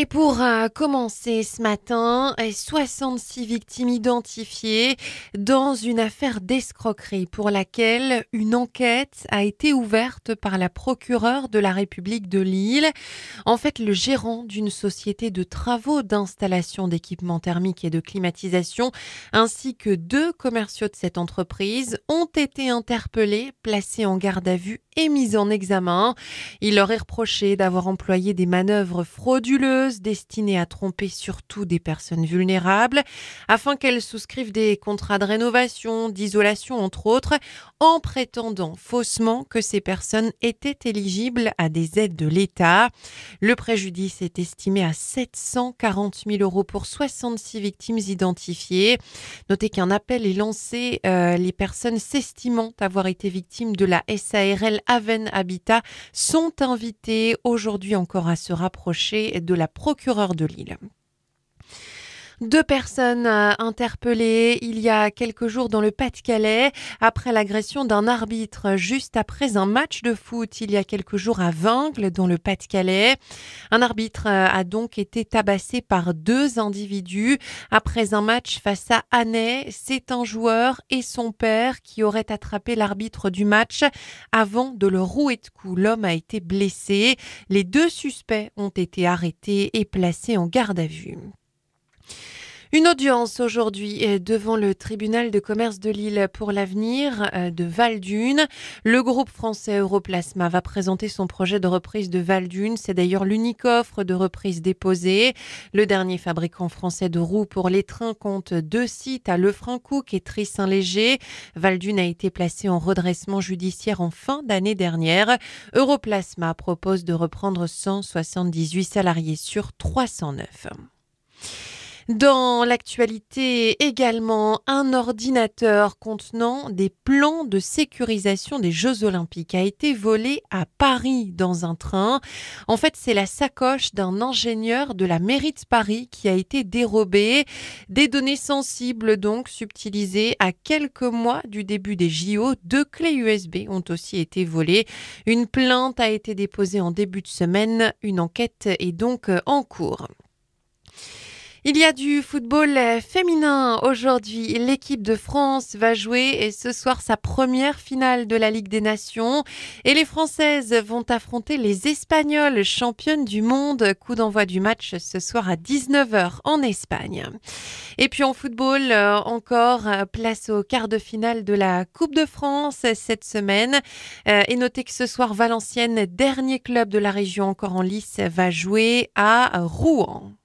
Et pour euh, commencer ce matin, 66 victimes identifiées dans une affaire d'escroquerie pour laquelle une enquête a été ouverte par la procureure de la République de Lille. En fait, le gérant d'une société de travaux d'installation d'équipements thermiques et de climatisation, ainsi que deux commerciaux de cette entreprise, ont été interpellés, placés en garde à vue et mis en examen. Il leur est reproché d'avoir employé des manœuvres frauduleuses destinées à tromper surtout des personnes vulnérables afin qu'elles souscrivent des contrats de rénovation, d'isolation entre autres, en prétendant faussement que ces personnes étaient éligibles à des aides de l'État. Le préjudice est estimé à 740 000 euros pour 66 victimes identifiées. Notez qu'un appel est lancé, euh, les personnes s'estimant avoir été victimes de la SARL Aven Habitat sont invités aujourd'hui encore à se rapprocher de la procureure de Lille. Deux personnes euh, interpellées il y a quelques jours dans le Pas-de-Calais après l'agression d'un arbitre juste après un match de foot il y a quelques jours à Vingles dans le Pas-de-Calais. Un arbitre euh, a donc été tabassé par deux individus après un match face à Annay. C'est un joueur et son père qui auraient attrapé l'arbitre du match avant de le rouer de coups. L'homme a été blessé. Les deux suspects ont été arrêtés et placés en garde à vue. Une audience aujourd'hui devant le tribunal de commerce de Lille pour l'avenir euh, de Val-d'Une. Le groupe français Europlasma va présenter son projet de reprise de Val-d'Une. C'est d'ailleurs l'unique offre de reprise déposée. Le dernier fabricant français de roues pour les trains compte deux sites à Lefrancouc et Tris-Saint-Léger. Val-d'Une a été placé en redressement judiciaire en fin d'année dernière. Europlasma propose de reprendre 178 salariés sur 309. Dans l'actualité également, un ordinateur contenant des plans de sécurisation des Jeux olympiques a été volé à Paris dans un train. En fait, c'est la sacoche d'un ingénieur de la mairie de Paris qui a été dérobée. Des données sensibles donc subtilisées à quelques mois du début des JO. Deux clés USB ont aussi été volées. Une plainte a été déposée en début de semaine. Une enquête est donc en cours. Il y a du football féminin aujourd'hui. L'équipe de France va jouer ce soir sa première finale de la Ligue des Nations et les Françaises vont affronter les Espagnols, championnes du monde. Coup d'envoi du match ce soir à 19h en Espagne. Et puis en football, euh, encore place au quart de finale de la Coupe de France cette semaine. Euh, et notez que ce soir, Valenciennes, dernier club de la région encore en lice, va jouer à Rouen.